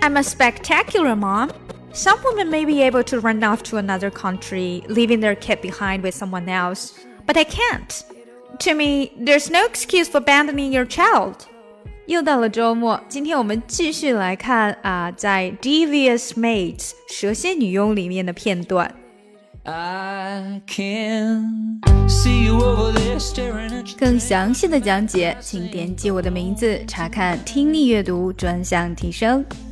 I'm a spectacular mom. Some women may be able to run off to another country, leaving their kid behind with someone else, but I can't. To me, there's no excuse for abandoning your child. 又到了周末，今天我们继续来看啊，在《Devious Maids》蛇蝎女佣里面的片段。更详细的讲解，请点击我的名字查看听力阅读专项提升。